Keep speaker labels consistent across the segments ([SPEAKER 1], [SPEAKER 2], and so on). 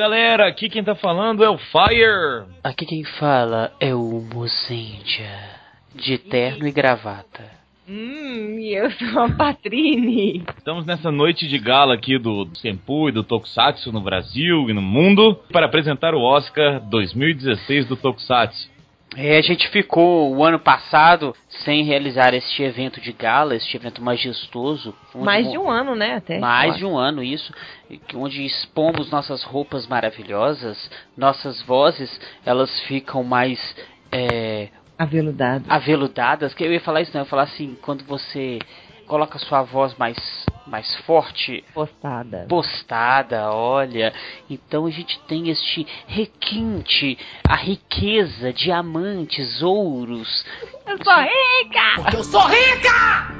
[SPEAKER 1] Galera, aqui quem tá falando é o Fire.
[SPEAKER 2] Aqui quem fala é o Mozendia, de terno e gravata.
[SPEAKER 3] Hum, e eu sou a Patrine.
[SPEAKER 1] Estamos nessa noite de gala aqui do Senpu e do Tokusatsu no Brasil e no mundo para apresentar o Oscar 2016 do Tokusatsu.
[SPEAKER 2] É, a gente ficou o ano passado sem realizar este evento de gala, este evento majestoso.
[SPEAKER 3] Mais de um ano, né? Até.
[SPEAKER 2] Mais de um ano, isso. Onde expomos nossas roupas maravilhosas, nossas vozes, elas ficam mais. É,
[SPEAKER 3] Aveludadas.
[SPEAKER 2] Aveludadas. Que eu ia falar isso, não. Eu ia falar assim, quando você coloca sua voz mais mais forte.
[SPEAKER 3] Postada.
[SPEAKER 2] Postada, olha. Então a gente tem este requinte, a riqueza, diamantes, ouros.
[SPEAKER 3] Eu sou rica!
[SPEAKER 4] Porque eu sou rica!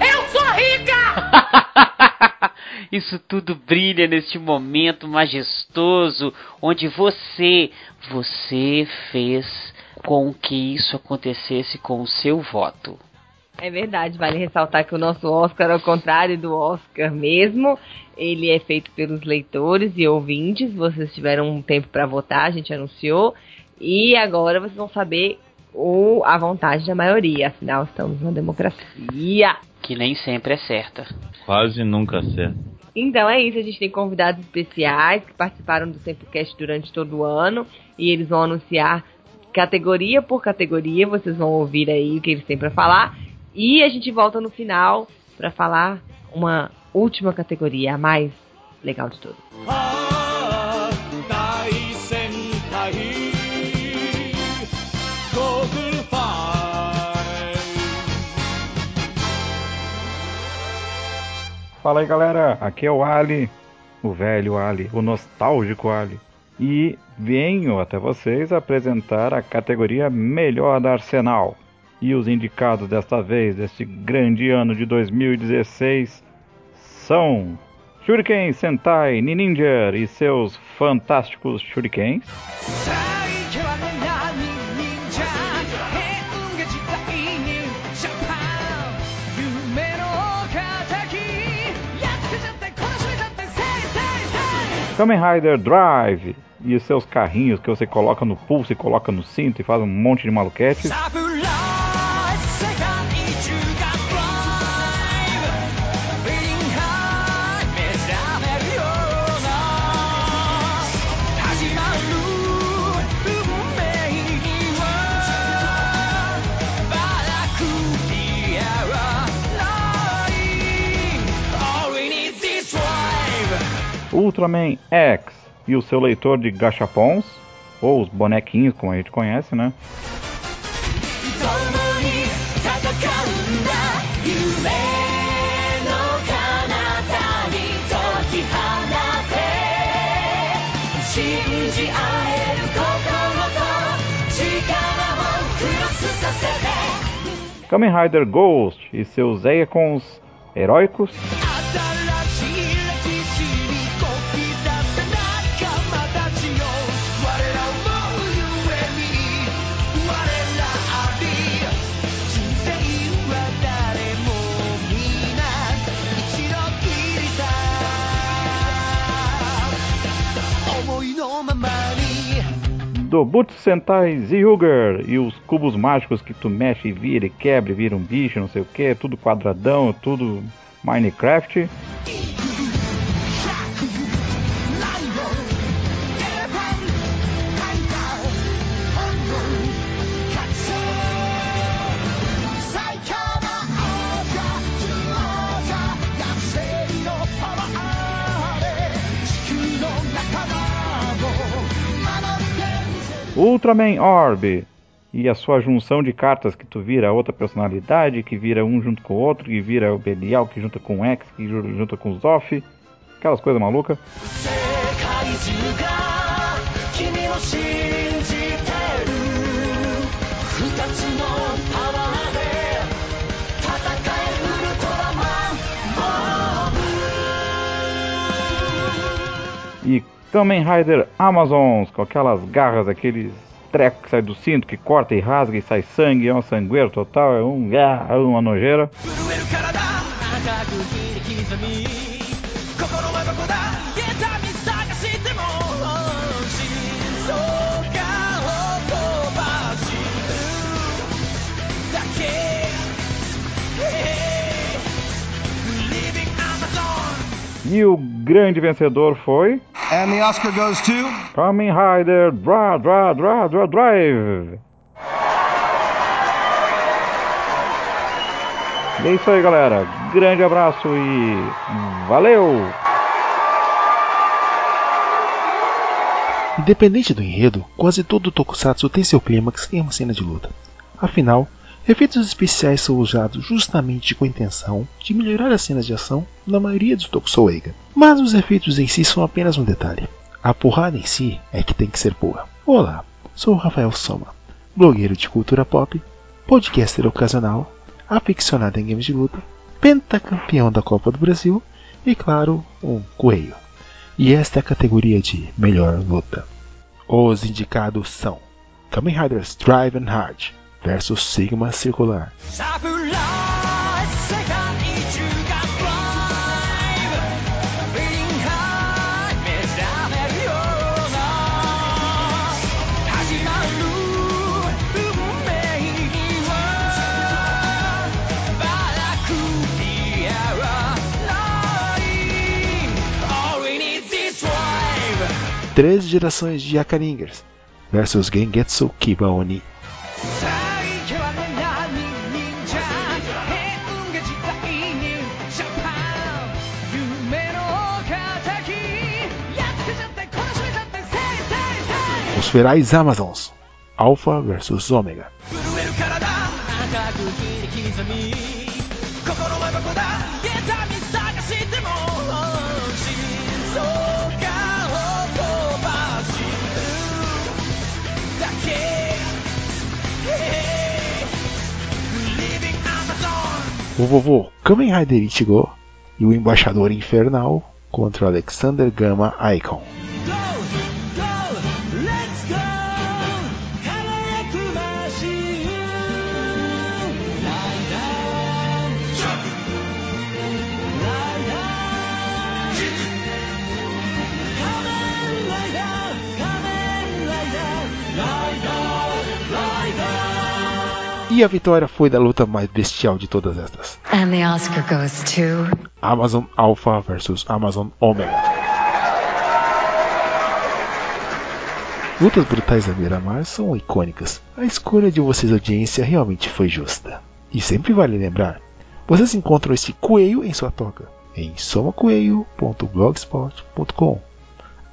[SPEAKER 4] Eu sou rica!
[SPEAKER 2] Isso tudo brilha neste momento majestoso onde você, você fez com que isso acontecesse com o seu voto.
[SPEAKER 3] É verdade, vale ressaltar que o nosso Oscar, ao contrário do Oscar mesmo, ele é feito pelos leitores e ouvintes. Vocês tiveram um tempo para votar, a gente anunciou. E agora vocês vão saber o, a vontade da maioria. Afinal, estamos numa democracia.
[SPEAKER 2] Que nem sempre é certa.
[SPEAKER 1] Quase nunca certa.
[SPEAKER 3] Então é isso, a gente tem convidados especiais que participaram do Sempocast durante todo o ano. E eles vão anunciar categoria por categoria. Vocês vão ouvir aí o que eles têm para falar. E a gente volta no final para falar uma última categoria, a mais legal de todas.
[SPEAKER 5] Fala aí galera, aqui é o Ali, o velho Ali, o nostálgico Ali. E venho até vocês apresentar a categoria Melhor da Arsenal. E os indicados desta vez, deste grande ano de 2016, são Shuriken Sentai Ninja e seus fantásticos Shurikens. Kamen Rider Drive e seus carrinhos que você coloca no pulso e coloca no cinto e faz um monte de maluquetes. Ultraman X e o seu leitor de gachapons, ou os bonequinhos, como a gente conhece, né? Kamen Rider Ghost e seus Zeicons heróicos. Do Butsu Sentai Zyuger e os cubos mágicos que tu mexe e vira e quebra e vira um bicho, não sei o que, tudo quadradão, tudo Minecraft. Ultraman Orb e a sua junção de cartas que tu vira outra personalidade, que vira um junto com o outro, que vira o Belial, que junta com o X, que junta com o Zoff, aquelas coisas malucas. E Kamen Rider Amazons, com aquelas garras, aqueles trecos que sai do cinto, que corta e rasga e sai sangue, é um sangueiro total, é um é uma nojeira.
[SPEAKER 6] E o grande vencedor foi.
[SPEAKER 5] And the Oscar goes to.
[SPEAKER 6] Kamen Rider Dra Dra Dra Dra Drive. E é isso aí, galera. Grande abraço e valeu!
[SPEAKER 7] Independente do enredo, quase todo tokusatsu tem seu clímax em uma cena de luta. Afinal, efeitos especiais são usados justamente com a intenção de melhorar as cenas de ação na maioria dos tokusou Eiga. Mas os efeitos em si são apenas um detalhe. A porrada em si é que tem que ser boa. Olá, sou Rafael Soma, blogueiro de cultura pop, podcaster ocasional, aficionado em games de luta, pentacampeão da Copa do Brasil e, claro, um coelho. E esta é a categoria de melhor luta. Os indicados são Kamen Riders Drive and Hard versus Sigma Circular. Três gerações de Yakaringers versus Gengetsu Kiba Oni. Ferais Amazons, Alpha versus Ômega. O vovô Kamen Rider Ichigo e o embaixador infernal contra Alexander Gamma Icon. E a vitória foi da luta mais bestial de todas estas.
[SPEAKER 8] And the Oscar goes to.
[SPEAKER 7] Amazon Alpha versus Amazon Omega. Lutas brutais da Miramar são icônicas. A escolha de vocês, audiência, realmente foi justa. E sempre vale lembrar: vocês encontram esse coelho em sua toca em somacoelho.blogspot.com.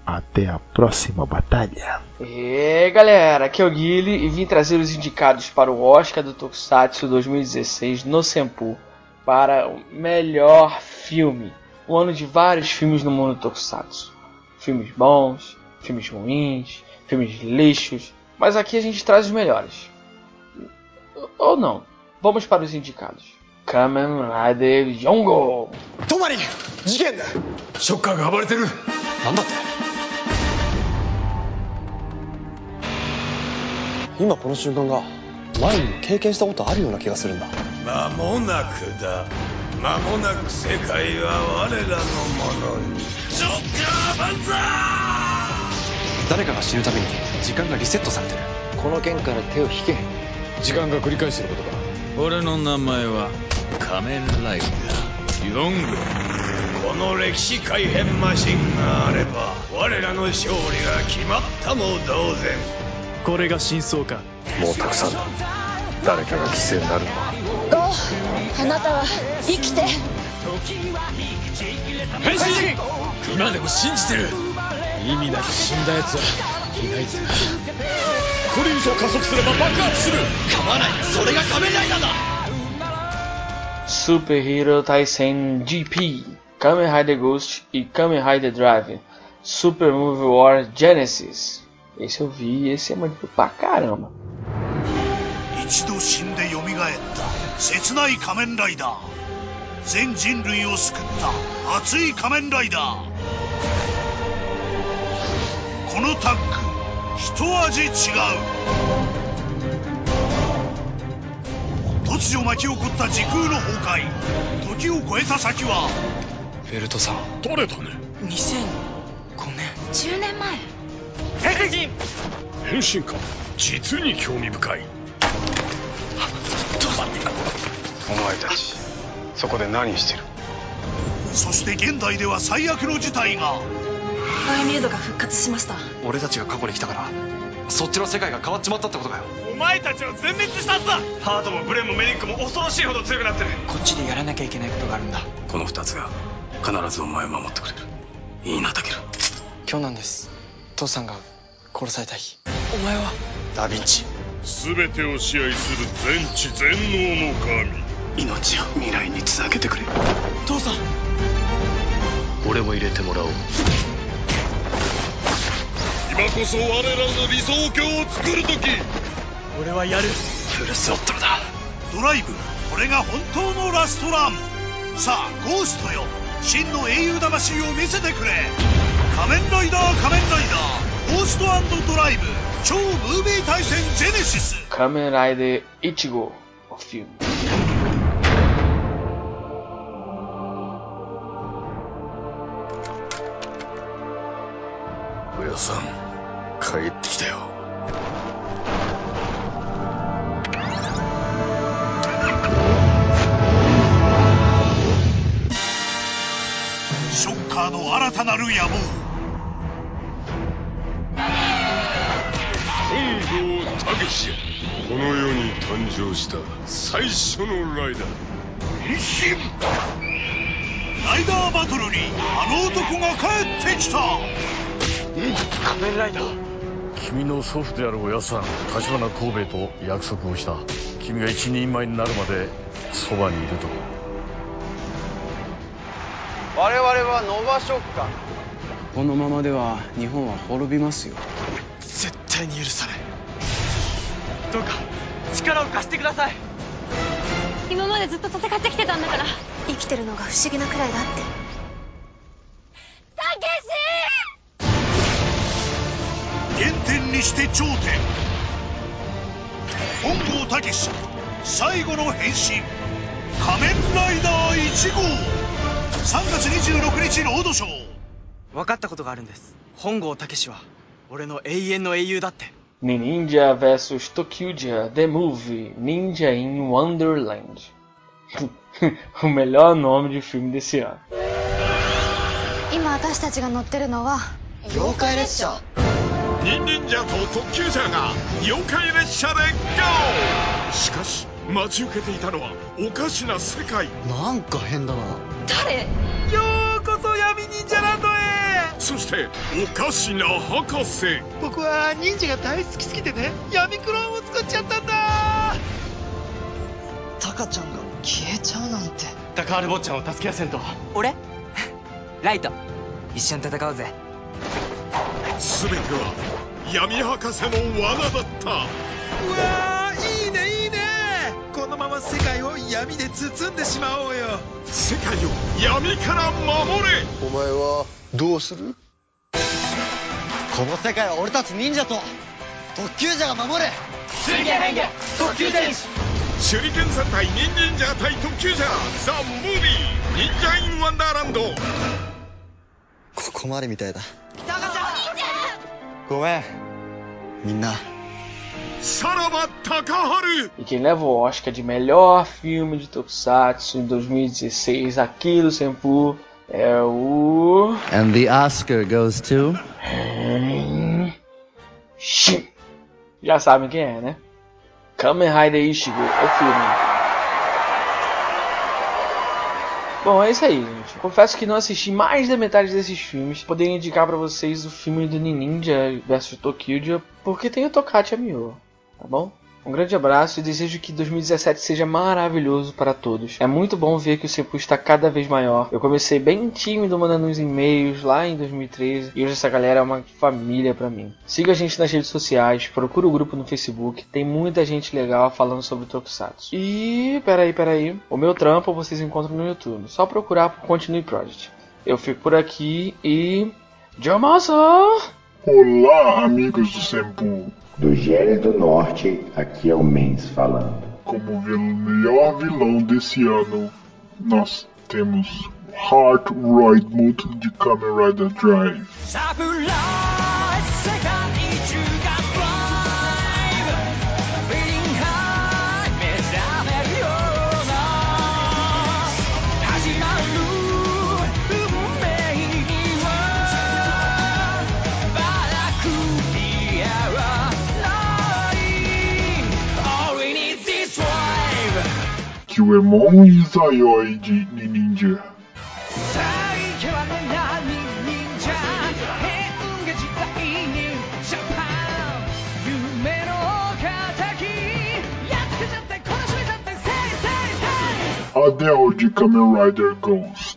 [SPEAKER 7] Até a próxima batalha.
[SPEAKER 9] E galera, aqui é o Guile e vim trazer os indicados para o Oscar do Tokusatsu 2016 no Senpu para o melhor filme. Um ano de vários filmes no mundo do Tokusatsu. Filmes bons, filmes ruins, filmes lixos, mas aqui a gente traz os melhores. Ou não. Vamos para os indicados. Kamen Rider Yongo!
[SPEAKER 5] トマリ事件だショッカーが暴れてるなんだって 今この瞬間が前にも経験したことあるような気がするんだ。
[SPEAKER 10] 間もなくだ。間もなく世界は我らのものに。ショッカー万歳
[SPEAKER 5] 誰かが死ぬたびに時間がリセットされてる。この件から手を引け。時間が繰り返してることか。
[SPEAKER 10] 俺の名前は仮面ライダー。ヨング。この歴史改変マシンがあれば我らの勝利が決まったも同然
[SPEAKER 5] これが真相か。もうたくさんだ誰かが犠牲になるのは。
[SPEAKER 8] ゴーあなたは生きて。
[SPEAKER 5] 変身！今でも信じてる。意味なく死んだ奴はいないぜこれ以上加速すれば爆発する。構わない。それが仮面ライダーだ。
[SPEAKER 9] Super Hero Tyson GP, Kamen Rider Ghost e Kamen Rider Drive, Super Movie War Genesis. Esse eu vi e esse é maneiro pra caramba.
[SPEAKER 10] 一度死んで蘇った切ない仮面ライダー全人類を救った熱い仮面ライダーこのタッグ一味違う突如巻き起こった時空の崩壊時を超えた先は
[SPEAKER 5] ベルトさん
[SPEAKER 10] 取れたね
[SPEAKER 8] 10年前
[SPEAKER 11] 変身か実に興味深い
[SPEAKER 12] お前たちそこで何してる
[SPEAKER 13] そして現代では最悪の事態が
[SPEAKER 14] バイメイドが復活しました
[SPEAKER 15] 俺たちが過去に来たからそっちの世界が変わっちまったってことかよ
[SPEAKER 11] お前たちは全滅したはずだハートもブレンもメリックも恐ろしいほど強くなってる
[SPEAKER 15] こっちでやらなきゃいけないことがあるんだ
[SPEAKER 12] この二つが必ずお前を守ってくれるいいなタケル
[SPEAKER 15] 今日なんです父さんが殺された日。お前は？ダヴィンチ。
[SPEAKER 11] 全てを支配する全知全能の神。
[SPEAKER 12] 命を未来につなげてくれ。
[SPEAKER 15] 父さん！
[SPEAKER 12] 俺も入れてもらおう。
[SPEAKER 11] 今こそ我らの理想郷を作る時。
[SPEAKER 15] 俺はやる。
[SPEAKER 12] フルスロットルだ。
[SPEAKER 13] ドライブ。これが本当のラストラン。さあゴーストよ。真の英雄魂を見せてくれ仮面ライダー仮面ライダーゴーストドライブ超ムービー対戦ジェネシス。
[SPEAKER 9] Kamen Rider Ichigo, o filme.
[SPEAKER 11] 親さん帰ってきたよ。
[SPEAKER 13] ショッカーの新たなる野望
[SPEAKER 11] この世に誕生した最初のライダー。
[SPEAKER 13] 変身ライダーバトルにあの男が帰ってきた。
[SPEAKER 15] 仮面ライダー。
[SPEAKER 11] 君の祖父である親さん立花神戸と約束をした。君が一人前になるまでそばにいると。
[SPEAKER 15] 我々はノバショッカー
[SPEAKER 16] このままでは日本は滅びますよ
[SPEAKER 15] 絶対に許さない。どうか力を貸してください。
[SPEAKER 17] 今までずっと戦ってきてたんだから。生きてるのが不思議なくらいだって。たけ
[SPEAKER 13] 原点にして頂点。本郷武史最後の変身。仮面ライダー1号。3月26日ロードショー。
[SPEAKER 15] 分かったことがあるんです。本郷武史は俺の永遠の英雄だって
[SPEAKER 9] Ninja vs Tokyuja The Movie Ninja in Wonderland. o melhor nome de filme desse ano.
[SPEAKER 17] 今私たちが乗ってるのは
[SPEAKER 15] 妖怪列車
[SPEAKER 11] ニンニンジャと特急ジャーが妖怪列車で GO! しかし待ち受けていたのはおかしな世界
[SPEAKER 15] なんか変だな
[SPEAKER 17] 誰？
[SPEAKER 15] ようこそ闇忍者ランドへ
[SPEAKER 11] そしておかしな博士。
[SPEAKER 15] 僕は忍者が大好きすぎてね闇クローンを作っちゃったんだ。タカちゃんが消えちゃうなんて。タカール坊ちゃんを助けやせんと。
[SPEAKER 18] 俺？ライト。一緒に戦おうぜ。
[SPEAKER 11] 全ては闇博士の罠だった。
[SPEAKER 15] うわーいいねいいね。このまま世界を闇で包んでしまおうよ。
[SPEAKER 11] 世界を闇から守れ。
[SPEAKER 12] お前はどうする？
[SPEAKER 15] この世界は俺たち忍者と特急者が守れ。
[SPEAKER 18] 水源変化特急天使
[SPEAKER 11] 手裏剣戦隊ニンニンジャー対特急ジャーザ・ムービー忍者インワンダーランド。
[SPEAKER 15] ここまでみたいだ。ごめん。みんな。
[SPEAKER 11] さらば高春。
[SPEAKER 9] E quem leva o Oscar de melhor filme de Tokusatsu em 2016 aqui do Senpu é o.
[SPEAKER 19] And the Oscar goes to.
[SPEAKER 9] Já sabem quem é, né? Kamen Rider Ichigo, o filme. Bom, é isso aí, gente. Confesso que não assisti mais da metade desses filmes. Poderia indicar pra vocês o filme do Ninja vs Tokyo, porque tem o Tokachi Amio, tá bom? Um grande abraço e desejo que 2017 seja maravilhoso para todos. É muito bom ver que o Senpu está cada vez maior. Eu comecei bem tímido mandando uns e-mails lá em 2013 e hoje essa galera é uma família para mim. Siga a gente nas redes sociais, procura o grupo no Facebook, tem muita gente legal falando sobre Tokusatsu. E peraí, peraí, o meu trampo vocês encontram no YouTube. Só procurar por Continue Project. Eu fico por aqui e. Jomaço!
[SPEAKER 20] Olá, amigos do Senpu.
[SPEAKER 21] Do Gênero do Norte, aqui é o Mens falando.
[SPEAKER 20] Como melhor vilão desse ano, nós temos Heart Royd Mood de Kamen Rider Drive.
[SPEAKER 5] seu e Isaiah de Ninja. Adele de Kamen Rider Ghost.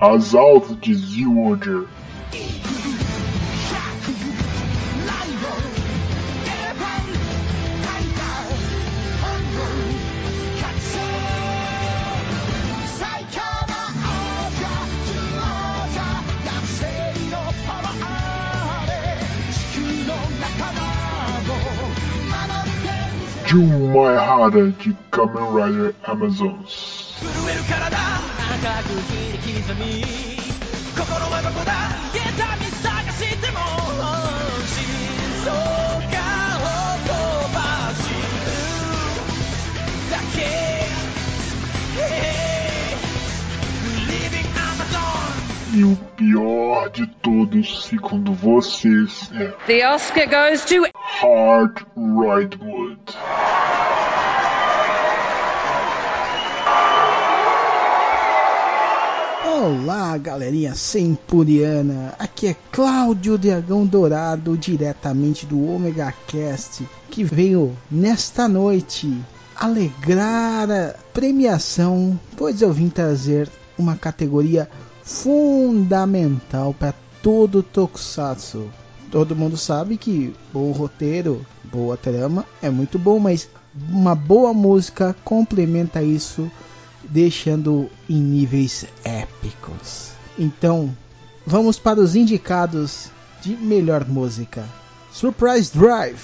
[SPEAKER 5] Azalto de
[SPEAKER 22] Ziwooger.
[SPEAKER 5] Jumai de Kamen Rider Amazons.
[SPEAKER 22] 震える体赤く切り刻み心はどこだ痛み探しても心臓がほとばしるだけ Hey, Living Amazon
[SPEAKER 5] E o pior de todos, segundo vocês, é
[SPEAKER 17] The Oscar goes to
[SPEAKER 5] Hard Ridewood.
[SPEAKER 23] Olá, galerinha sempuriana. Aqui é Cláudio Dragão Dourado, diretamente do Omega Cast, que veio nesta noite alegrar a premiação, pois eu vim trazer uma categoria fundamental para todo Tokusatsu. Todo mundo sabe que bom roteiro, boa trama é muito bom, mas uma boa música complementa isso deixando em níveis épicos. Então, vamos para os indicados de melhor música. Surprise Drive.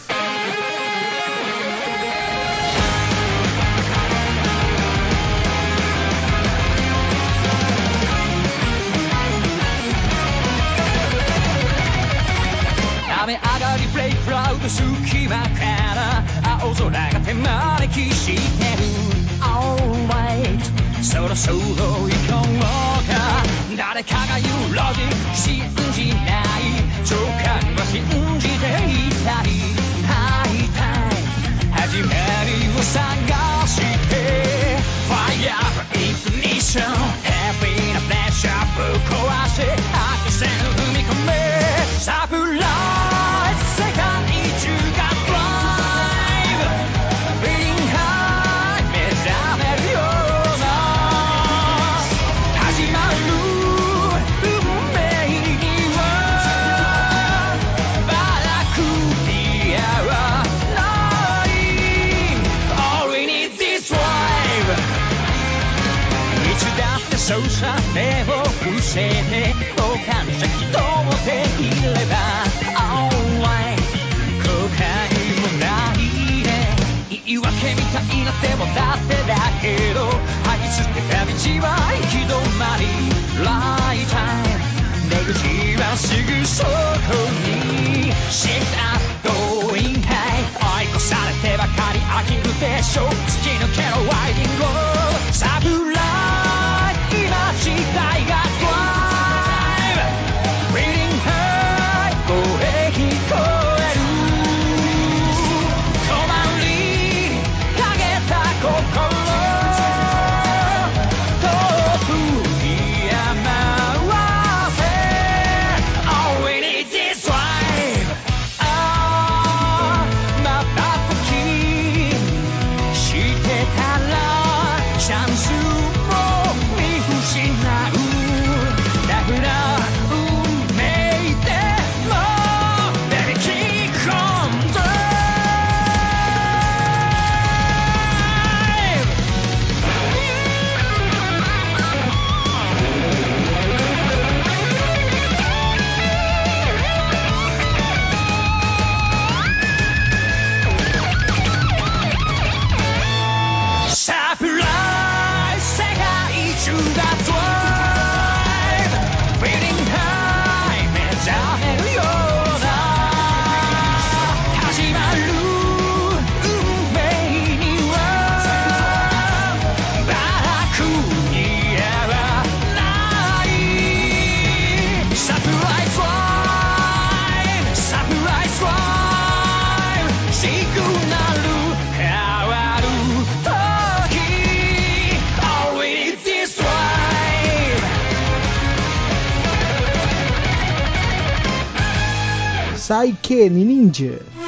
[SPEAKER 22] "雨上がりプレイクラウド隙間から そろそろ行こうか誰かが言うロジック信じない直感は信じていたりハイタイム始まりを探して Fire Ignition Heavy なプレッシャー 行き止まりライター。出口はすぐそこに。Shift up going high 追い越されてばかり飽きるでしょ突き
[SPEAKER 5] Que pequenininja.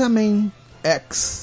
[SPEAKER 5] Ultraman X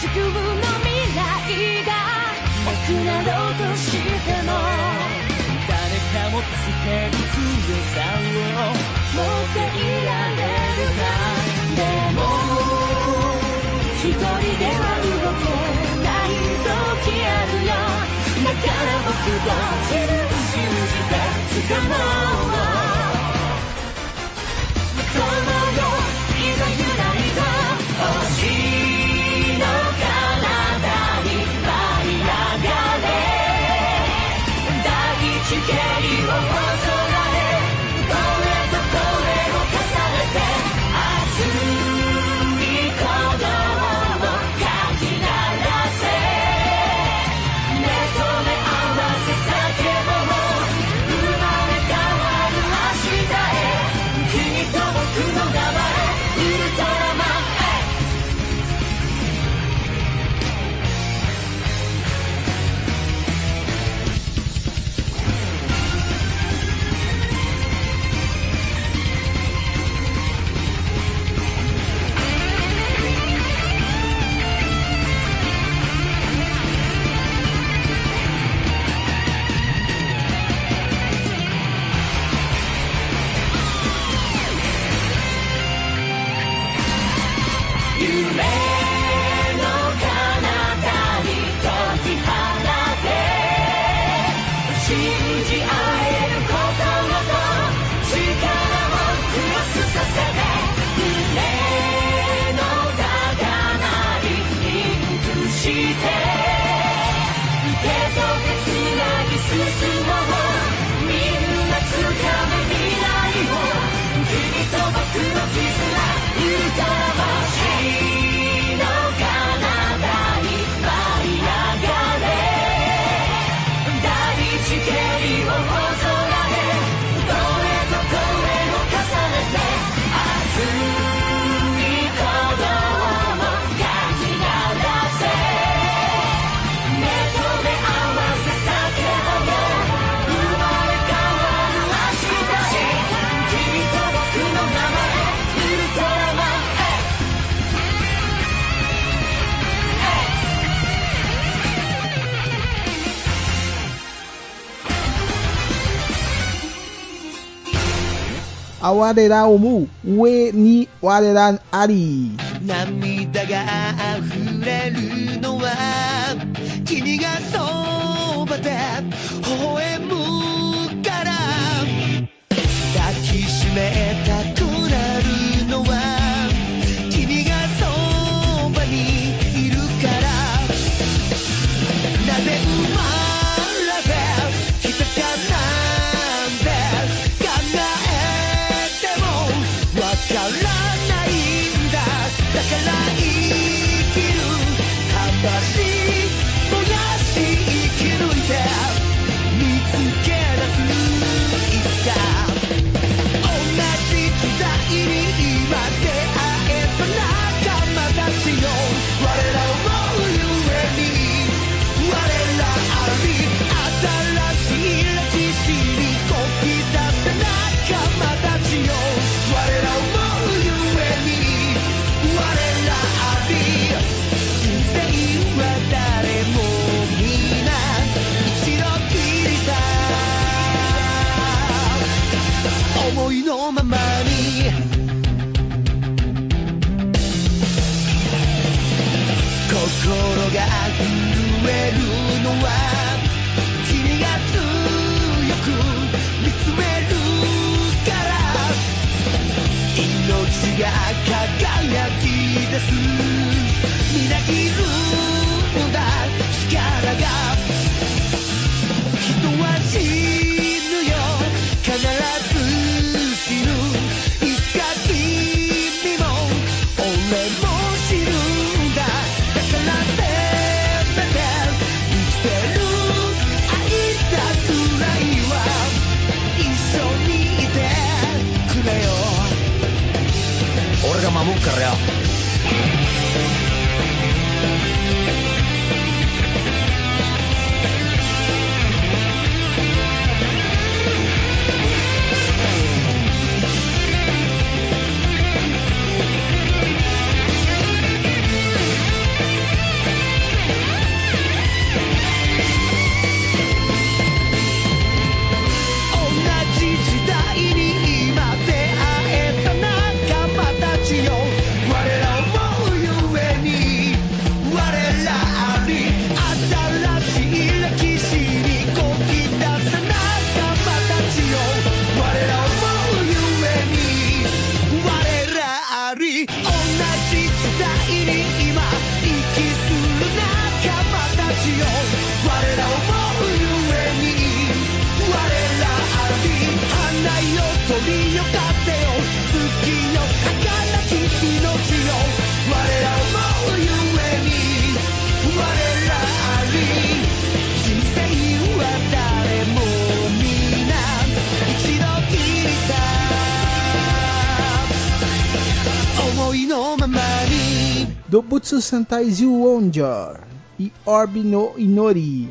[SPEAKER 5] 地球の未来がなくなろうとしても。誰かもつける強さを
[SPEAKER 8] 持っていられるか。でも一人では動けない時ある。よだから僕を信じて掴もう。このま
[SPEAKER 24] ろ今 Awarera Omu, We Ni Warera Ari. Nami. が震えるのは君が強く見つめるから命が輝き出す。みなき
[SPEAKER 23] Do Butsu Sentai Zilonjor e Orbi no Inori.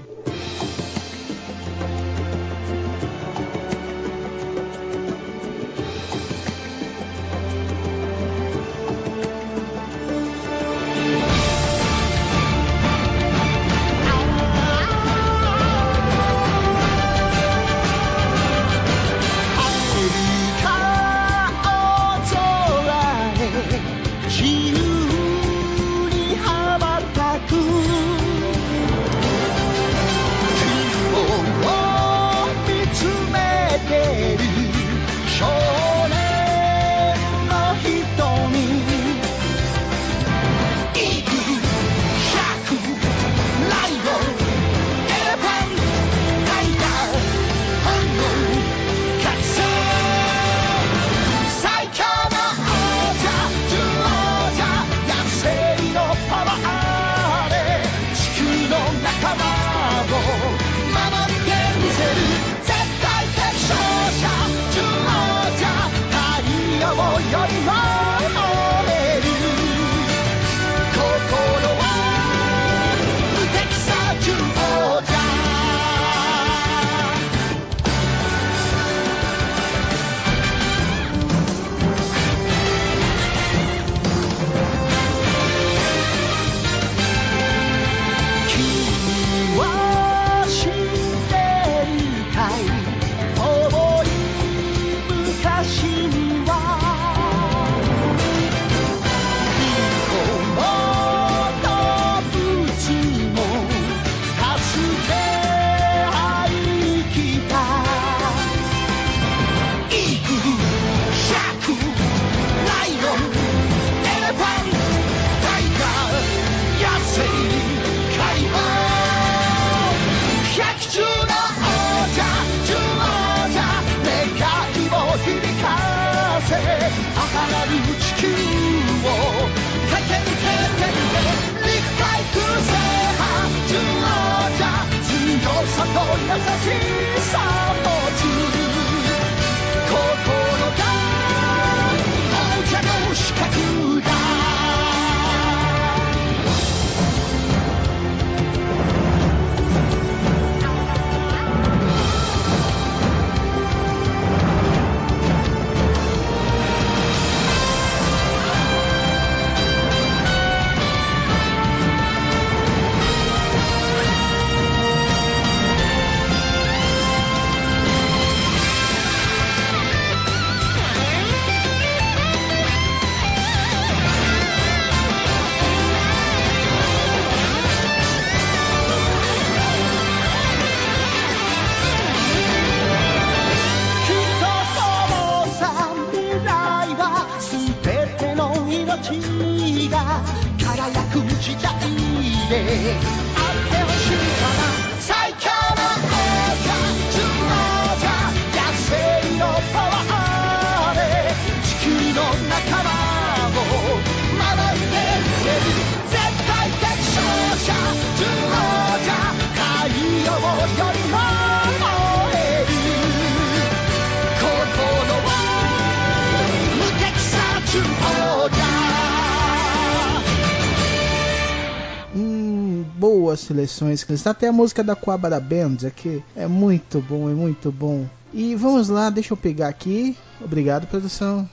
[SPEAKER 23] Seleções. Está até a música da Quabara Band aqui. É muito bom, é muito bom. E vamos lá, deixa eu pegar aqui. Obrigado, produção.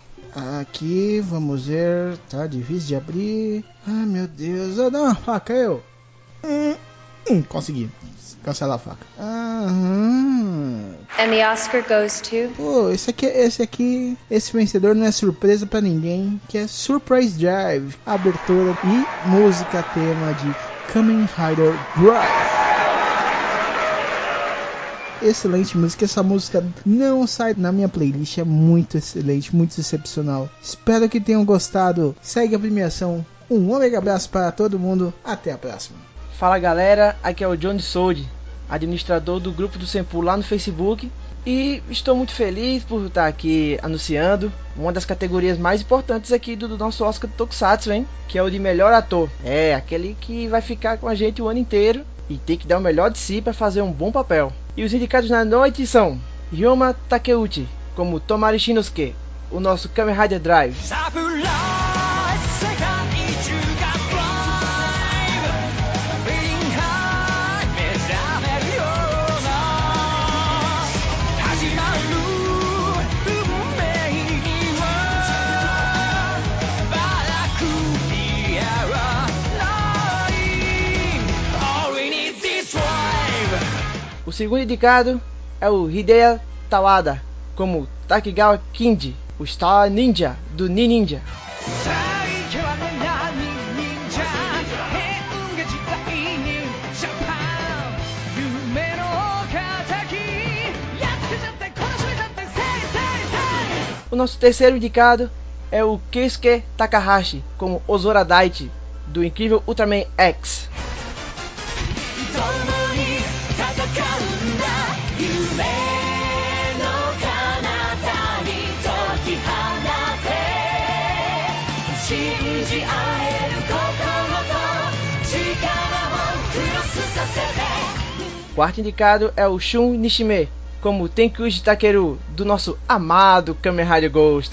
[SPEAKER 23] Aqui, vamos ver. Tá difícil de abrir. Ai, meu Deus. Ah, não, faca, eu. Hum, hum, consegui. Cancela a faca. Aham.
[SPEAKER 17] And the Oscar goes to.
[SPEAKER 23] Pô, esse aqui, esse aqui, esse vencedor não é surpresa pra ninguém, que é Surprise Drive, abertura e música tema de Kamen Rider Drive. Excelente música, essa música não sai na minha playlist, é muito excelente, muito excepcional. Espero que tenham gostado. Segue a premiação. Um ômega abraço para todo mundo, até a próxima.
[SPEAKER 25] Fala galera, aqui é o Johnny Sold, administrador do grupo do Sempu lá no Facebook. E estou muito feliz por estar aqui anunciando uma das categorias mais importantes aqui do, do nosso Oscar do Tokusatsu, hein? Que é o de melhor ator. É, aquele que vai ficar com a gente o ano inteiro e tem que dar o melhor de si para fazer um bom papel. E os indicados na noite são Ryoma Takeuchi, como Tomari Shinosuke, o nosso Kamen Rider Drive. O segundo indicado é o Hideo Tawada, como Takigawa Kinji, o Star Ninja do Ninja. O nosso terceiro indicado é o Keisuke Takahashi, como Ozora Daichi, do incrível Ultraman X. quarto indicado é o Shun Nishime, como Tenkuji Takeru, do nosso amado Kamen Rider Ghost.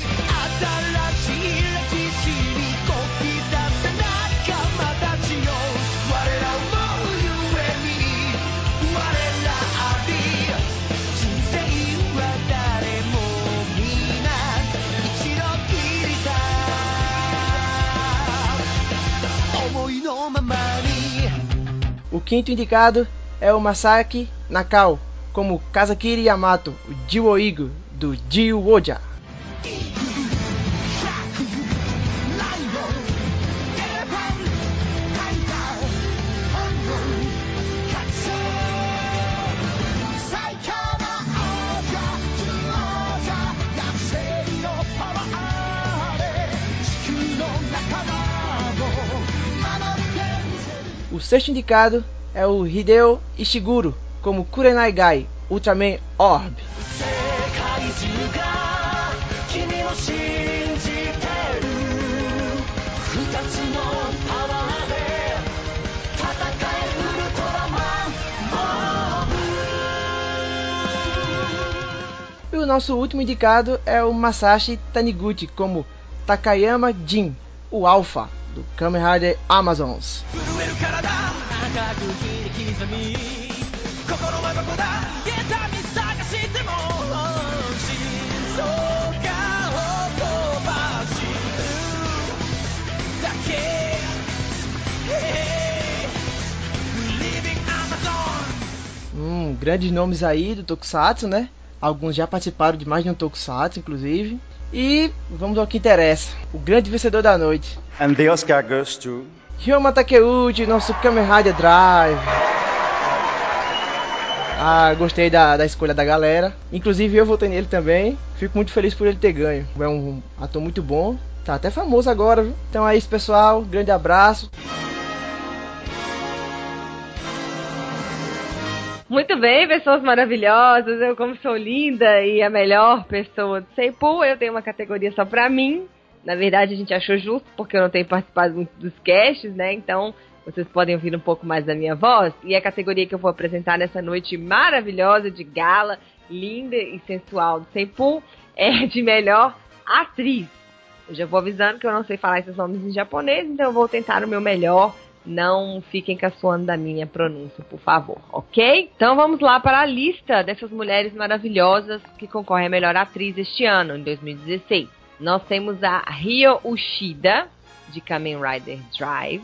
[SPEAKER 25] O quinto indicado é o Masaki Nakao, como Kazakiri Yamato, o Jiwoigo, do Jiu sexto indicado é o Hideo Ishiguro, como Kurenai Gai, Ultraman Orb. E o nosso último indicado é o Masashi Taniguchi como Takayama Jin, o Alpha do Kamen Rider Amazons. Hum, grandes nomes aí do Tokusatsu, né? Alguns já participaram de mais de um Tokusatsu, inclusive. E vamos ao que interessa. O grande vencedor da noite.
[SPEAKER 26] And the Oscar goes to.
[SPEAKER 25] Ryoma Takeuchi, nosso Kamen Rider Drive. Ah, gostei da, da escolha da galera. Inclusive eu votei nele também. Fico muito feliz por ele ter ganho. É um ator muito bom. Tá até famoso agora, viu? Então é isso, pessoal. Grande abraço.
[SPEAKER 3] Muito bem, pessoas maravilhosas. Eu, como sou linda e a melhor pessoa do Seipu, eu tenho uma categoria só pra mim. Na verdade, a gente achou justo, porque eu não tenho participado muito dos casts, né? Então, vocês podem ouvir um pouco mais da minha voz. E a categoria que eu vou apresentar nessa noite maravilhosa de gala, linda e sensual do Seipu, é de melhor atriz. Eu já vou avisando que eu não sei falar esses nomes em japonês, então eu vou tentar o meu melhor. Não fiquem caçoando da minha pronúncia, por favor, ok? Então vamos lá para a lista dessas mulheres maravilhosas que concorrem a melhor atriz este ano, em 2016. Nós temos a Ryo Ushida, de Kamen Rider Drive.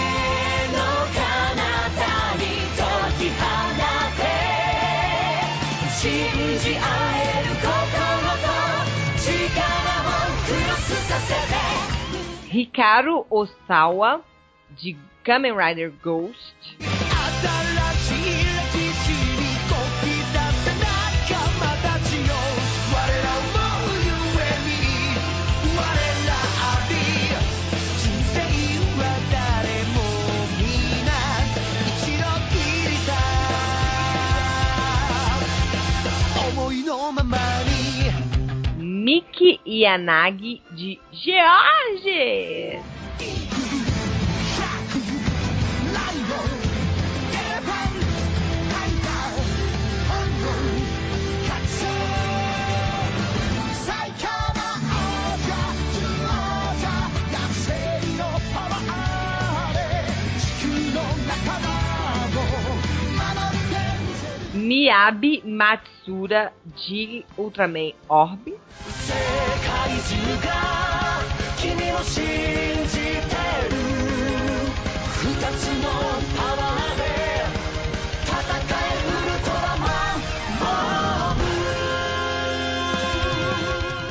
[SPEAKER 27] 信じ合える心と力をクロスさせて
[SPEAKER 3] Hikaru Osawa de Kamen Rider Ghost.
[SPEAKER 28] 新しい
[SPEAKER 3] Yanagi de George. Miyabi Matsura de Ultraman Orb.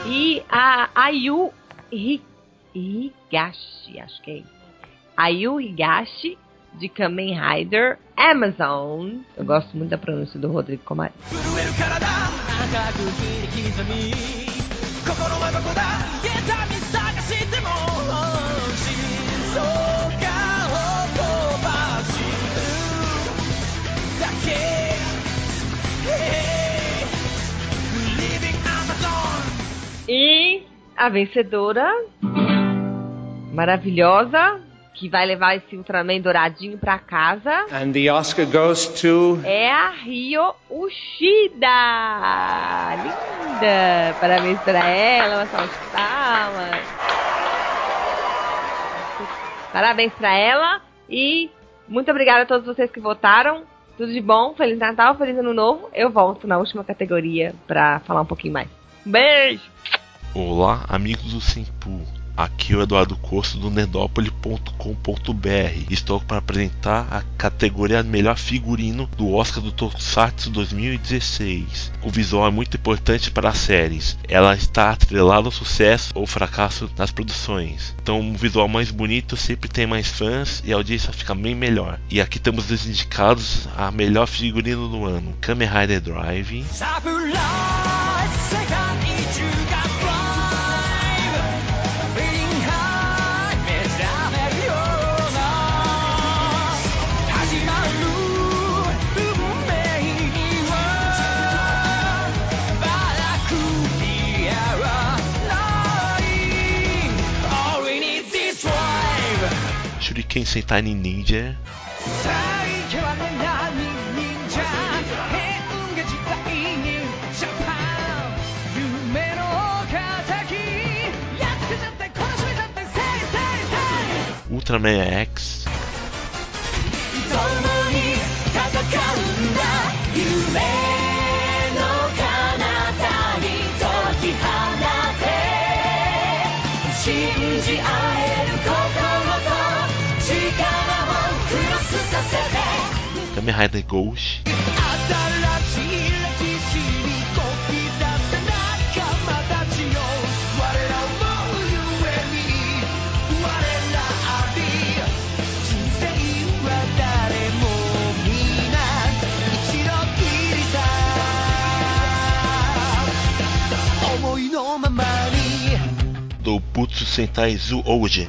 [SPEAKER 3] E a Ayu Higashi, acho que é isso. Ayu Higashi de Kamen Rider Amazon. Eu gosto muito da pronúncia do Rodrigo Comari. E a vencedora maravilhosa que vai levar esse Ultraman douradinho pra casa
[SPEAKER 29] And the Oscar goes to.
[SPEAKER 3] é a Rio Ushida. Linda! Parabéns pra ela, uma salva de palmas. Parabéns pra ela e muito obrigada a todos vocês que votaram. Tudo de bom, Feliz Natal, Feliz Ano Novo. Eu volto na última categoria pra falar um pouquinho mais. Beijo!
[SPEAKER 5] Olá, amigos do Simpu. Aqui é o Eduardo Costa do Nedópole.com.br. Estou para apresentar a categoria Melhor Figurino do Oscar do Tokusatsu 2016. O visual é muito importante para as séries. Ela está atrelada ao sucesso ou fracasso nas produções. Então, um visual mais bonito sempre tem mais fãs e a audiência fica bem melhor. E aqui temos os indicados a melhor figurino do ano: Kamen Rider Drive. Kensei Tiny Ninja. Ultraman
[SPEAKER 27] é X. Shinji Ai é
[SPEAKER 5] Kamen Rider Ghost.
[SPEAKER 28] Do
[SPEAKER 5] Putsu Sentai Zu Ouji.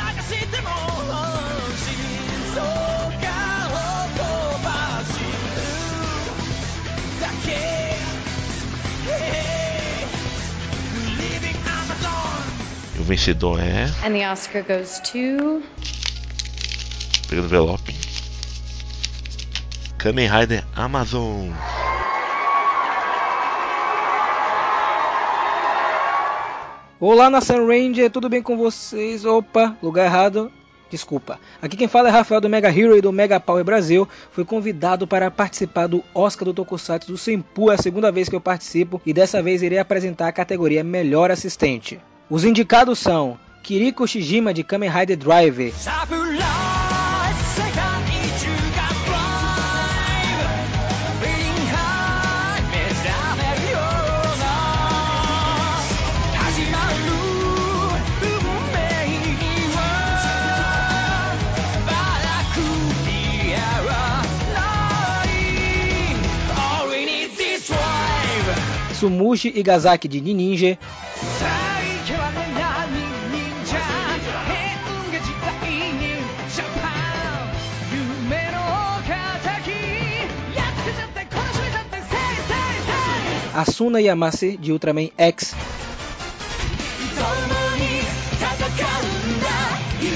[SPEAKER 27] o vencedor é.
[SPEAKER 17] And the Oscar goes to.
[SPEAKER 27] Pegando o envelope. Kamen Rider Amazon.
[SPEAKER 30] Olá, Nação Ranger, tudo bem com vocês? Opa, lugar errado. Desculpa. Aqui quem fala é Rafael do Mega Hero e do Mega Power Brasil. Fui convidado para participar do Oscar do Tokusatsu do Senpu. É a segunda vez que eu participo e dessa vez irei apresentar a categoria Melhor Assistente. Os indicados são Kiriko Shijima de Kamen Rider Drive,
[SPEAKER 5] サ せいせい
[SPEAKER 30] Asuna Yamase de Ultraman X,
[SPEAKER 5] 共に戦うんだ夢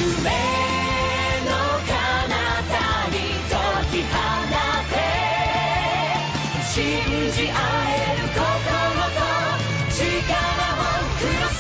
[SPEAKER 5] の彼方に解き放て信じ合える心と力をクロスさせて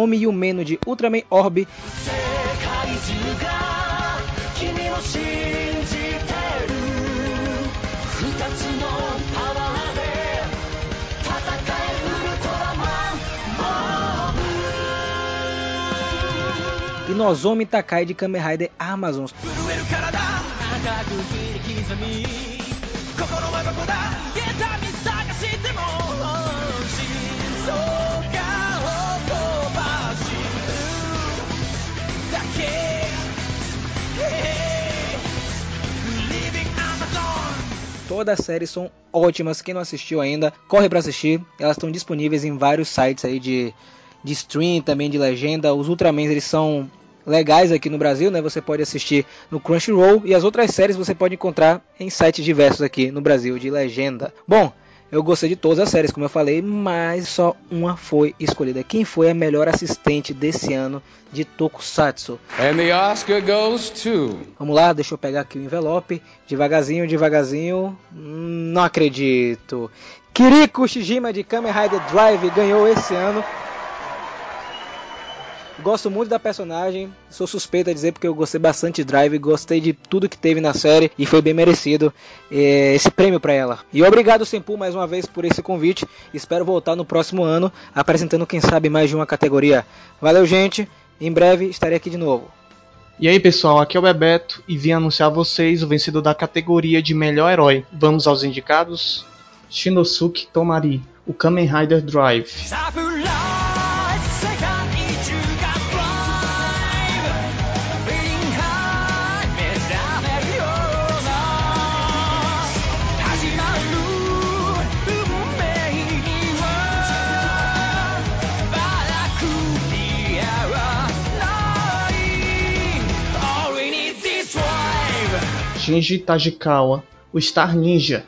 [SPEAKER 5] Naomi e
[SPEAKER 30] o Meno de Ultraman Orb. E Nozomi Takai de Kamen Rider
[SPEAKER 5] Amazons. Amazon
[SPEAKER 30] Todas as séries são ótimas. Quem não assistiu ainda, corre pra assistir. Elas estão disponíveis em vários sites aí de, de stream, também de legenda. Os Ultramans eles são legais aqui no Brasil, né? Você pode assistir no Crunchyroll e as outras séries você pode encontrar em sites diversos aqui no Brasil de legenda. Bom, eu gostei de todas as séries, como eu falei, mas só uma foi escolhida. Quem foi a melhor assistente desse ano de Tokusatsu?
[SPEAKER 31] And the Oscar goes to.
[SPEAKER 30] Vamos lá, deixa eu pegar aqui o envelope. Devagarzinho, devagarzinho. Não acredito. Kiriko Shijima de Kamen Rider Drive ganhou esse ano. Gosto muito da personagem, sou suspeito a dizer porque eu gostei bastante de Drive, gostei de tudo que teve na série e foi bem merecido eh, esse prêmio para ela. E obrigado Senpu mais uma vez por esse convite. Espero voltar no próximo ano apresentando quem sabe mais de uma categoria. Valeu gente, em breve estarei aqui de novo.
[SPEAKER 32] E aí pessoal, aqui é o Bebeto e vim anunciar a vocês o vencedor da categoria de melhor herói. Vamos aos indicados? Shinosuke Tomari, o Kamen Rider Drive. Shinji Tajikawa, o Star Ninja.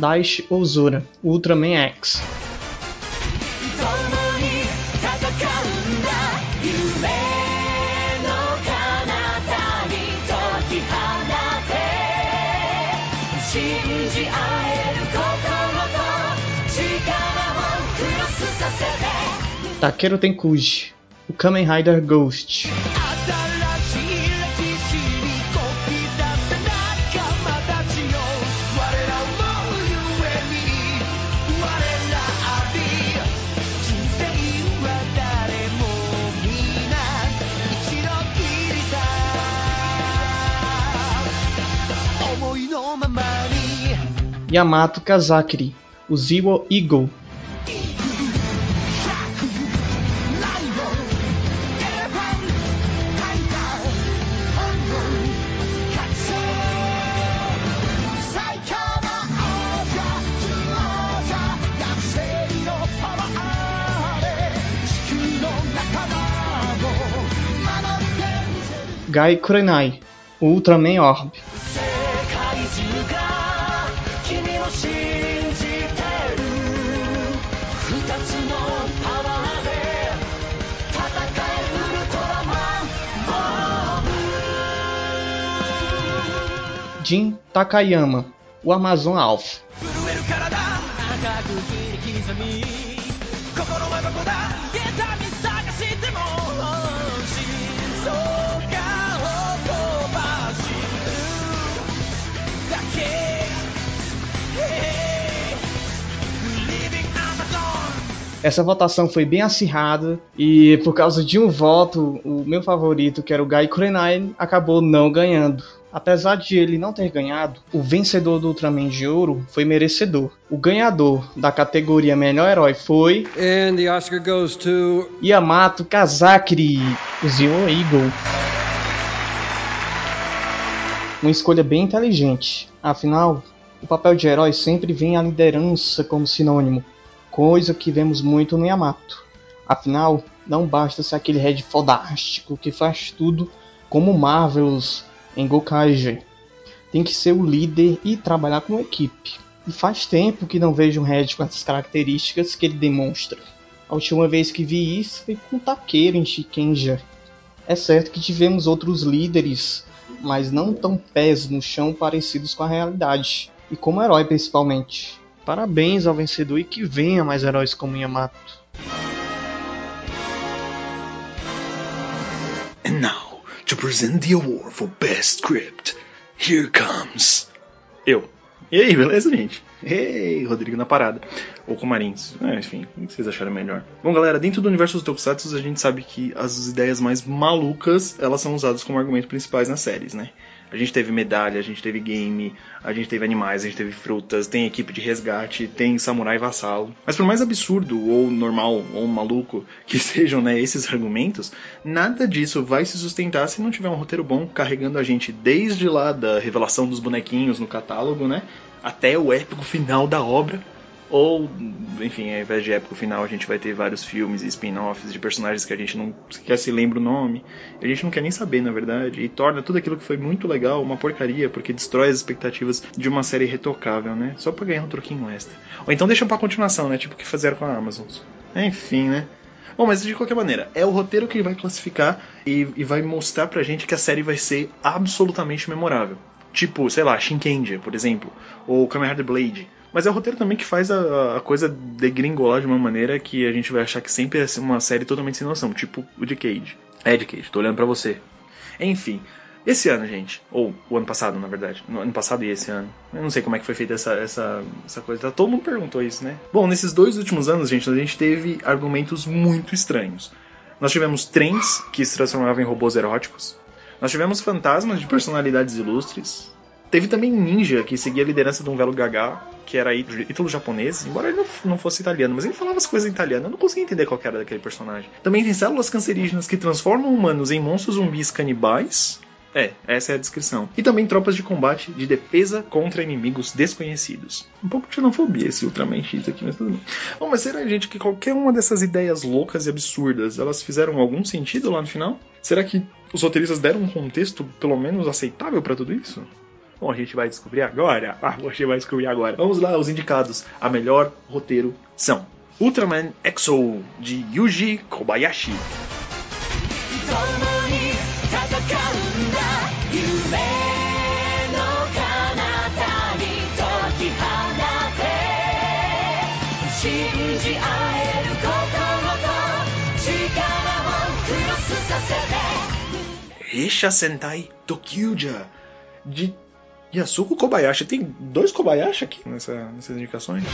[SPEAKER 32] Daichi Ozora, Ultraman X.
[SPEAKER 24] Shinji
[SPEAKER 32] Takeru Tenkuji, o Kamen Rider Ghost. Yamato Kazakiri, o Zero Eagle. Gai Kurenai, Ultraman Orb. Jin Takayama, o Amazon Alpha. Essa votação foi bem acirrada e por causa de um voto, o meu favorito, que era o Gai Kurenai, acabou não ganhando. Apesar de ele não ter ganhado, o vencedor do Ultraman de Ouro foi merecedor. O ganhador da categoria Melhor Herói foi
[SPEAKER 15] And the Oscar goes to.
[SPEAKER 32] Yamato Kazakiri, o Zero Eagle. Uma escolha bem inteligente. Afinal, o papel de herói sempre vem a liderança como sinônimo, coisa que vemos muito no Yamato. Afinal, não basta ser aquele Red fodástico que faz tudo como Marvelous em Gokaiger. Tem que ser o líder e trabalhar com equipe. E faz tempo que não vejo um Red com essas características que ele demonstra. A última vez que vi isso foi com Takeru em Shikenja. É certo que tivemos outros líderes, mas não tão pés no chão parecidos com a realidade. E como herói principalmente. Parabéns ao vencedor e que venha mais heróis como Yamato.
[SPEAKER 33] And now, to present the award for Best Script, here comes. Eu. E aí, beleza, gente? Ei, Rodrigo na parada. Ou com Marins. É, enfim, o que vocês acharam melhor? Bom, galera, dentro do universo dos Tokusatsu, a gente sabe que as ideias mais malucas, elas são usadas como argumentos principais nas séries, né? A gente teve medalha, a gente teve game, a gente teve animais, a gente teve frutas, tem equipe de resgate, tem samurai vassalo. Mas por mais absurdo, ou normal, ou maluco que sejam né, esses argumentos, nada disso vai se sustentar se não tiver um roteiro bom carregando a gente desde lá da revelação dos bonequinhos no catálogo, né? Até o épico final da obra. Ou, enfim, ao invés de épico final, a gente vai ter vários filmes e spin-offs de personagens que a gente não sequer se lembra o nome. A gente não quer nem saber, na verdade. E torna tudo aquilo que foi muito legal uma porcaria, porque destrói as expectativas de uma série retocável, né? Só pra ganhar um troquinho extra. Ou então deixa pra continuação, né? Tipo o que fizeram com a Amazon. Enfim, né? Bom, mas de qualquer maneira, é o roteiro que vai classificar e, e vai mostrar pra gente que a série vai ser absolutamente memorável. Tipo, sei lá, Shinkenja, por exemplo, ou Kamen Rider Blade. Mas é o roteiro também que faz a, a coisa degringolar de uma maneira que a gente vai achar que sempre é uma série totalmente sem noção, tipo o de Cage. É de Cage, tô olhando pra você. Enfim, esse ano, gente, ou o ano passado, na verdade, no ano passado e esse ano, eu não sei como é que foi feita essa, essa, essa coisa, todo mundo perguntou isso, né? Bom, nesses dois últimos anos, gente, a gente teve argumentos muito estranhos. Nós tivemos trens que se transformavam em robôs eróticos, nós tivemos fantasmas de personalidades ilustres, Teve também Ninja, que seguia a liderança de um velho gaga, que era ítalo-japonês, embora ele não, fosse italiano, mas ele falava as coisas em italiano, eu não conseguia entender qual era daquele personagem. Também tem células cancerígenas que transformam humanos em monstros zumbis canibais. É, essa é a descrição. E também tropas de combate de defesa contra inimigos desconhecidos. Um pouco de xenofobia esse Ultraman X aqui, mas tudo bem. Bom, mas será, gente, que qualquer uma dessas ideias loucas e absurdas, elas fizeram algum sentido lá no final? Será que os roteiristas deram um contexto, pelo menos, aceitável para tudo isso? Bom, a gente vai descobrir agora. Ah, você vai descobrir agora. Vamos lá, os indicados a melhor roteiro são Ultraman XO de Yuji Kobayashi. Risha Sentai Tokyuja de Yasuko Kobayashi. Tem dois Kobayashi aqui nessa, nessas indicações?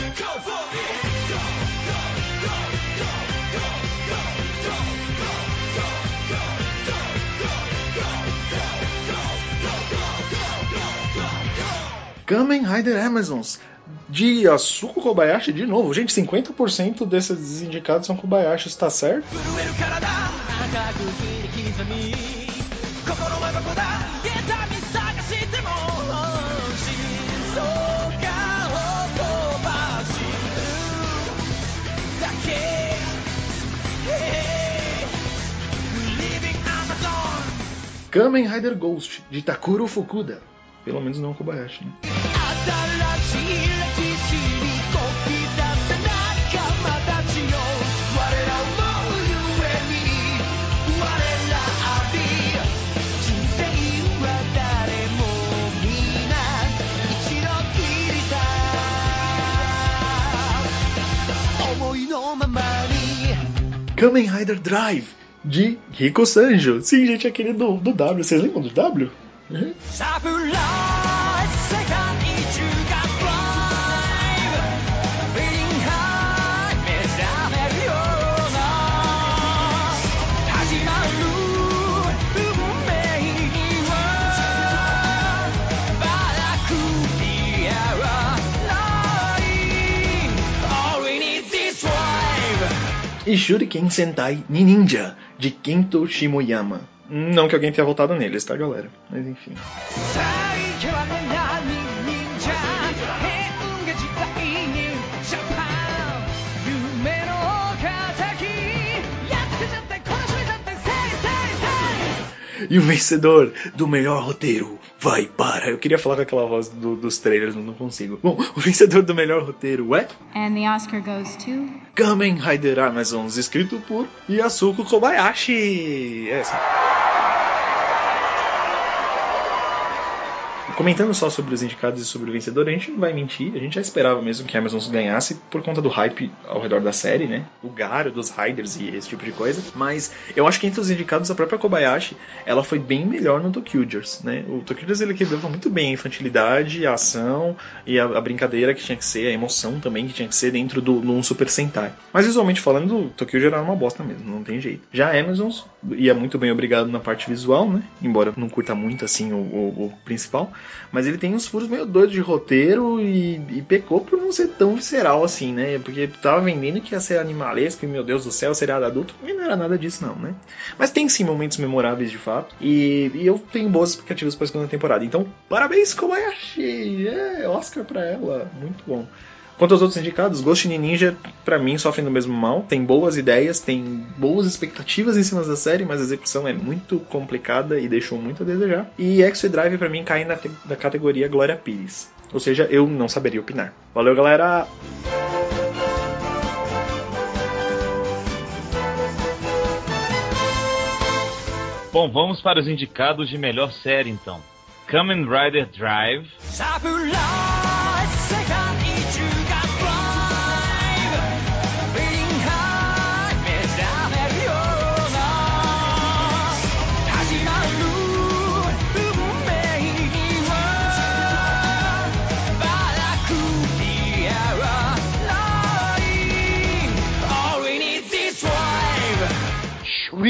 [SPEAKER 33] Kamen Rider Amazons, de Yasuko Kobayashi de novo. Gente, 50% desses indicados são Kobayashi, está certo? Kamen Rider Ghost, de Takuro Fukuda. Pelo menos não Kobayashi, né? Kamen Rider Drive, de Rico Sanjo. Sim, gente, aquele do, do W. Vocês lembram do W? Uhum.
[SPEAKER 5] サ
[SPEAKER 33] e Shuriken Sentai Ninja, de Kento Shimoyama. Não que alguém tenha voltado neles, tá, galera? Mas enfim. E o vencedor do melhor roteiro vai para. Eu queria falar com aquela voz do- dos trailers, mas não consigo. Bom, o vencedor do melhor roteiro é
[SPEAKER 17] And the Oscar goes to.
[SPEAKER 33] Kamen Rider Amazons, escrito por Yasuko Kobayashi. É, Comentando só sobre os indicados e sobre o vencedor, a gente não vai mentir, a gente já esperava mesmo que a Amazon ganhasse por conta do hype ao redor da série, né? O Garo, dos Riders e esse tipo de coisa. Mas eu acho que entre os indicados, a própria Kobayashi, ela foi bem melhor no Tokyugers, né? O Tokyugers ele equilibrava muito bem a infantilidade, a ação e a, a brincadeira que tinha que ser, a emoção também que tinha que ser dentro do num Super Sentai. Mas visualmente falando, o Tokyuger era uma bosta mesmo, não tem jeito. Já a Amazon ia muito bem obrigado na parte visual, né? Embora não curta muito assim o, o- o principal. Mas ele tem uns furos meio doidos de roteiro e, e pecou por não ser tão visceral assim, né? Porque tava vendendo que ia ser animalesco e, meu Deus do céu, seriado adulto. E não era nada disso, não, né? Mas tem sim momentos memoráveis de fato. E, e eu tenho boas expectativas para a segunda temporada. Então, parabéns, Kobayashi! É, Oscar pra ela. Muito bom. Quanto aos outros indicados, Ghost in Ninja, pra mim, sofrem do mesmo mal. Tem boas ideias, tem boas expectativas em cima da série, mas a execução é muito complicada e deixou muito a desejar. E Exo e Drive, pra mim, caem na, na categoria Glória Pires. Ou seja, eu não saberia opinar. Valeu, galera!
[SPEAKER 1] Bom, vamos para os indicados de melhor série então. Kamen Rider Drive,
[SPEAKER 5] サ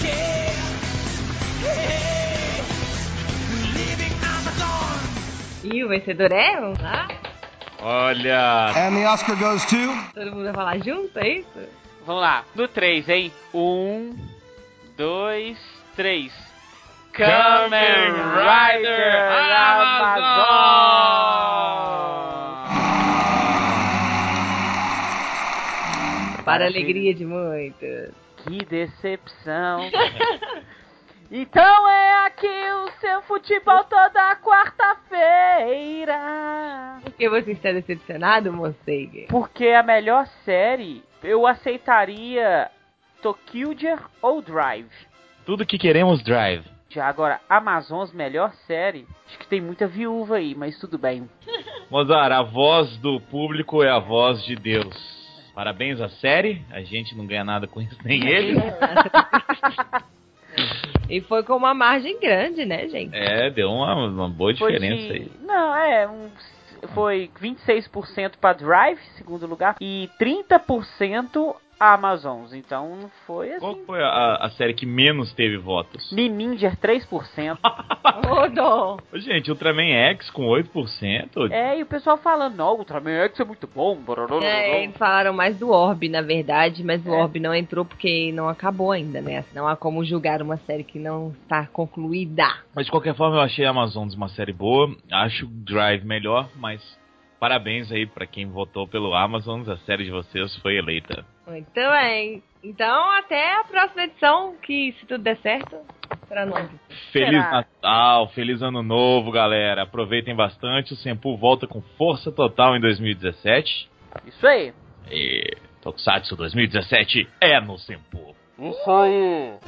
[SPEAKER 5] け Hey, Living Amazon
[SPEAKER 3] E o vencedor é? Vamos lá?
[SPEAKER 1] Olha.
[SPEAKER 34] And the Oscar goes to.
[SPEAKER 3] Todo mundo vai falar junto, é isso?
[SPEAKER 2] Vamos lá, no 3, hein? Um, dois, três.
[SPEAKER 35] Kamen Rider
[SPEAKER 3] Para a alegria de muitos.
[SPEAKER 2] Que decepção. então é aqui o seu futebol toda quarta-feira.
[SPEAKER 3] Por que você está decepcionado, Monseiga?
[SPEAKER 2] Porque a melhor série eu aceitaria Tokyo ou Drive.
[SPEAKER 1] Tudo que queremos Drive.
[SPEAKER 2] Já agora, Amazons melhor série, acho que tem muita viúva aí, mas tudo bem.
[SPEAKER 1] Mozart, a voz do público é a voz de Deus. Parabéns à série, a gente não ganha nada com isso, nem ele.
[SPEAKER 3] E foi com uma margem grande, né, gente?
[SPEAKER 1] É, deu uma, uma boa
[SPEAKER 2] Foi
[SPEAKER 1] diferença
[SPEAKER 2] de-
[SPEAKER 1] aí.
[SPEAKER 2] Não, é, um, foi 26% para Drive, segundo lugar, e 30% Amazons. Então não foi assim.
[SPEAKER 1] Qual foi a, a série que menos teve votos?
[SPEAKER 2] Miminger 3%.
[SPEAKER 3] Rodou.
[SPEAKER 1] Gente, Ultraman X com 8%.
[SPEAKER 2] é, e o pessoal falando, não, Ultraman X é muito bom. bororororó."
[SPEAKER 3] É, falaram mais do Orb, na verdade, mas o Orb não entrou porque não acabou ainda, né? Não há como julgar uma série que não está concluída.
[SPEAKER 1] Mas de qualquer forma, eu achei a Amazons uma série boa. Acho Drive melhor, mas parabéns aí pra quem votou pelo Amazons. A série de vocês foi eleita.
[SPEAKER 3] Muito bem. Então, até a próxima edição, que se tudo der certo, será nós.
[SPEAKER 1] Feliz
[SPEAKER 3] Será?
[SPEAKER 1] Natal, feliz Ano Novo, galera. Aproveitem bastante. O Senpu volta com força total em 2017.
[SPEAKER 2] Isso aí.
[SPEAKER 1] E Tokusatsu 2017 é no Senpu.
[SPEAKER 2] Isso aí.